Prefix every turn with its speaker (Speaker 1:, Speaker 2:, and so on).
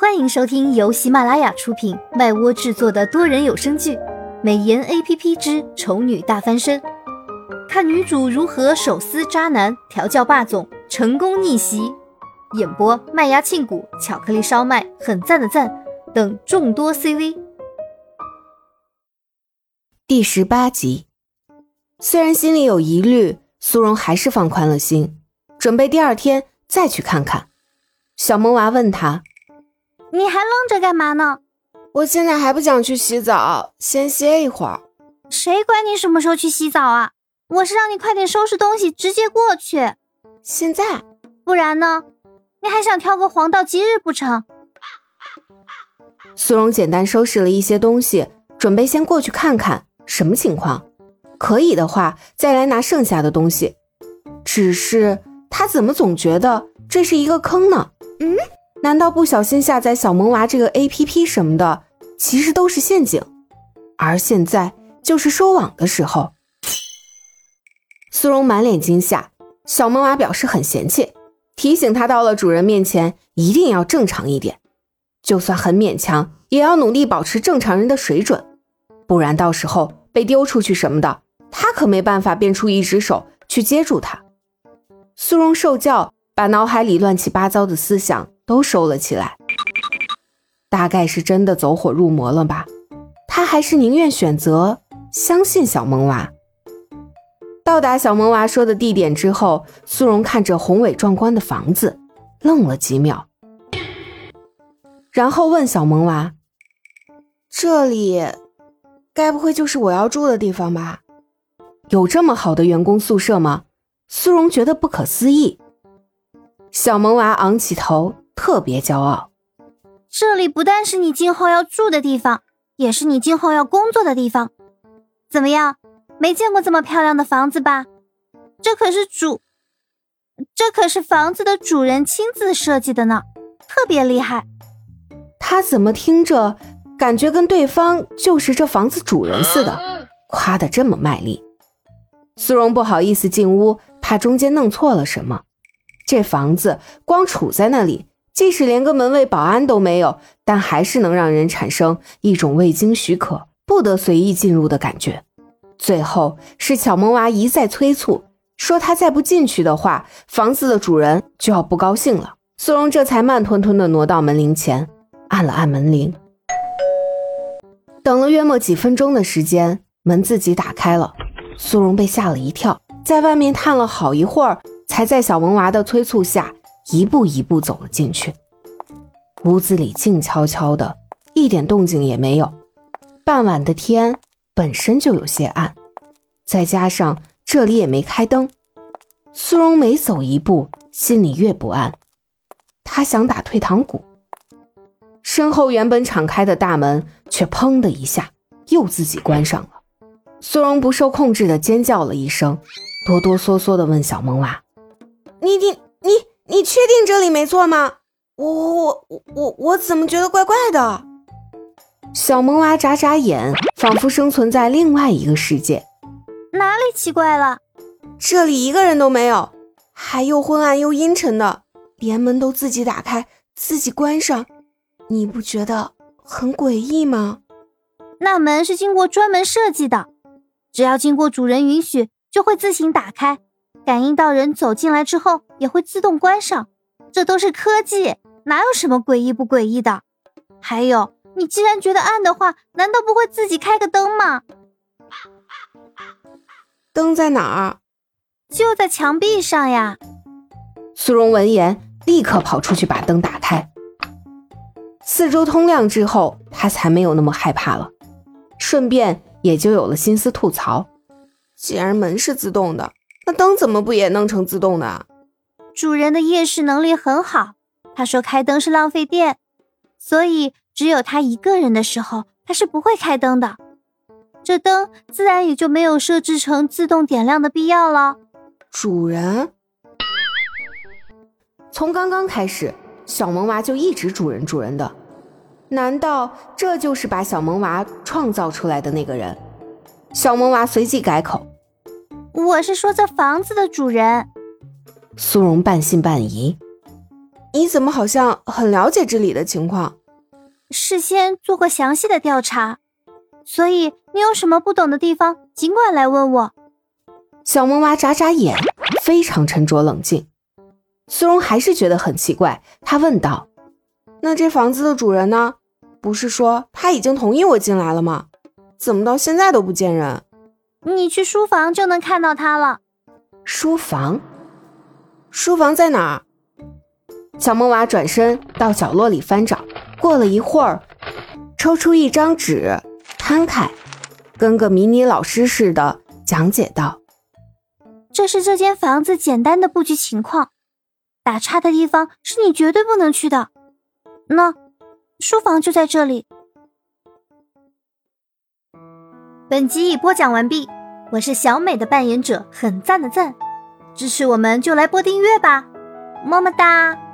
Speaker 1: 欢迎收听由喜马拉雅出品、麦窝制作的多人有声剧《美颜 A P P 之丑女大翻身》，看女主如何手撕渣男、调教霸总、成功逆袭。演播：麦芽庆谷、巧克力烧麦、很赞的赞等众多 C V。
Speaker 2: 第十八集，虽然心里有疑虑，苏荣还是放宽了心，准备第二天再去看看。小萌娃问他：“
Speaker 1: 你还愣着干嘛呢？”“
Speaker 3: 我现在还不想去洗澡，先歇一会儿。”“
Speaker 1: 谁管你什么时候去洗澡啊？我是让你快点收拾东西，直接过去。”“
Speaker 3: 现在？
Speaker 1: 不然呢？你还想挑个黄道吉日不成？”
Speaker 2: 苏荣简单收拾了一些东西，准备先过去看看什么情况，可以的话再来拿剩下的东西。只是他怎么总觉得这是一个坑呢？嗯，难道不小心下载小萌娃这个 A P P 什么的，其实都是陷阱？而现在就是收网的时候。苏荣满脸惊吓，小萌娃表示很嫌弃，提醒他到了主人面前一定要正常一点，就算很勉强，也要努力保持正常人的水准，不然到时候被丢出去什么的，他可没办法变出一只手去接住他。苏荣受教。把脑海里乱七八糟的思想都收了起来，大概是真的走火入魔了吧？他还是宁愿选择相信小萌娃。到达小萌娃说的地点之后，苏荣看着宏伟壮观的房子，愣了几秒，然后问小萌娃：“
Speaker 3: 这里该不会就是我要住的地方吧？
Speaker 2: 有这么好的员工宿舍吗？”苏荣觉得不可思议。小萌娃昂起头，特别骄傲。
Speaker 1: 这里不但是你今后要住的地方，也是你今后要工作的地方。怎么样？没见过这么漂亮的房子吧？这可是主，这可是房子的主人亲自设计的呢，特别厉害。
Speaker 2: 他怎么听着感觉跟对方就是这房子主人似的，夸得这么卖力？苏荣不好意思进屋，怕中间弄错了什么。这房子光杵在那里，即使连个门卫、保安都没有，但还是能让人产生一种未经许可不得随意进入的感觉。最后是小萌娃一再催促，说他再不进去的话，房子的主人就要不高兴了。苏荣这才慢吞吞地挪到门铃前，按了按门铃。等了约莫几分钟的时间，门自己打开了。苏荣被吓了一跳，在外面探了好一会儿。才在小萌娃的催促下，一步一步走了进去。屋子里静悄悄的，一点动静也没有。傍晚的天本身就有些暗，再加上这里也没开灯，苏荣每走一步，心里越不安。他想打退堂鼓，身后原本敞开的大门却砰的一下又自己关上了。苏荣不受控制的尖叫了一声，哆哆嗦嗦的问小萌娃。
Speaker 3: 你你你你确定这里没错吗？我我我我我怎么觉得怪怪的？
Speaker 2: 小萌娃眨眨眼，仿佛生存在另外一个世界。
Speaker 1: 哪里奇怪了？
Speaker 3: 这里一个人都没有，还又昏暗又阴沉的，连门都自己打开自己关上，你不觉得很诡异吗？
Speaker 1: 那门是经过专门设计的，只要经过主人允许，就会自行打开。感应到人走进来之后，也会自动关上，这都是科技，哪有什么诡异不诡异的？还有，你既然觉得暗的话，难道不会自己开个灯吗？
Speaker 3: 灯在哪儿？
Speaker 1: 就在墙壁上呀。
Speaker 2: 苏荣闻言，立刻跑出去把灯打开。四周通亮之后，他才没有那么害怕了，顺便也就有了心思吐槽：
Speaker 3: 既然门是自动的。那灯怎么不也弄成自动的？
Speaker 1: 主人的夜视能力很好，他说开灯是浪费电，所以只有他一个人的时候，他是不会开灯的。这灯自然也就没有设置成自动点亮的必要了。
Speaker 3: 主人，
Speaker 2: 从刚刚开始，小萌娃就一直主人主人的，难道这就是把小萌娃创造出来的那个人？小萌娃随即改口。
Speaker 1: 我是说这房子的主人，
Speaker 2: 苏荣半信半疑。
Speaker 3: 你怎么好像很了解这里的情况？
Speaker 1: 事先做过详细的调查，所以你有什么不懂的地方，尽管来问我。
Speaker 2: 小萌娃眨眨眼，非常沉着冷静。苏荣还是觉得很奇怪，他问道：“
Speaker 3: 那这房子的主人呢？不是说他已经同意我进来了吗？怎么到现在都不见人？”
Speaker 1: 你去书房就能看到他了。
Speaker 2: 书房？
Speaker 3: 书房在哪儿？
Speaker 2: 小萌娃转身到角落里翻找，过了一会儿，抽出一张纸，摊开，跟个迷你老师似的讲解道：“
Speaker 1: 这是这间房子简单的布局情况，打叉的地方是你绝对不能去的。那书房就在这里。”本集已播讲完毕，我是小美的扮演者，很赞的赞，支持我们就来播订阅吧，么么哒。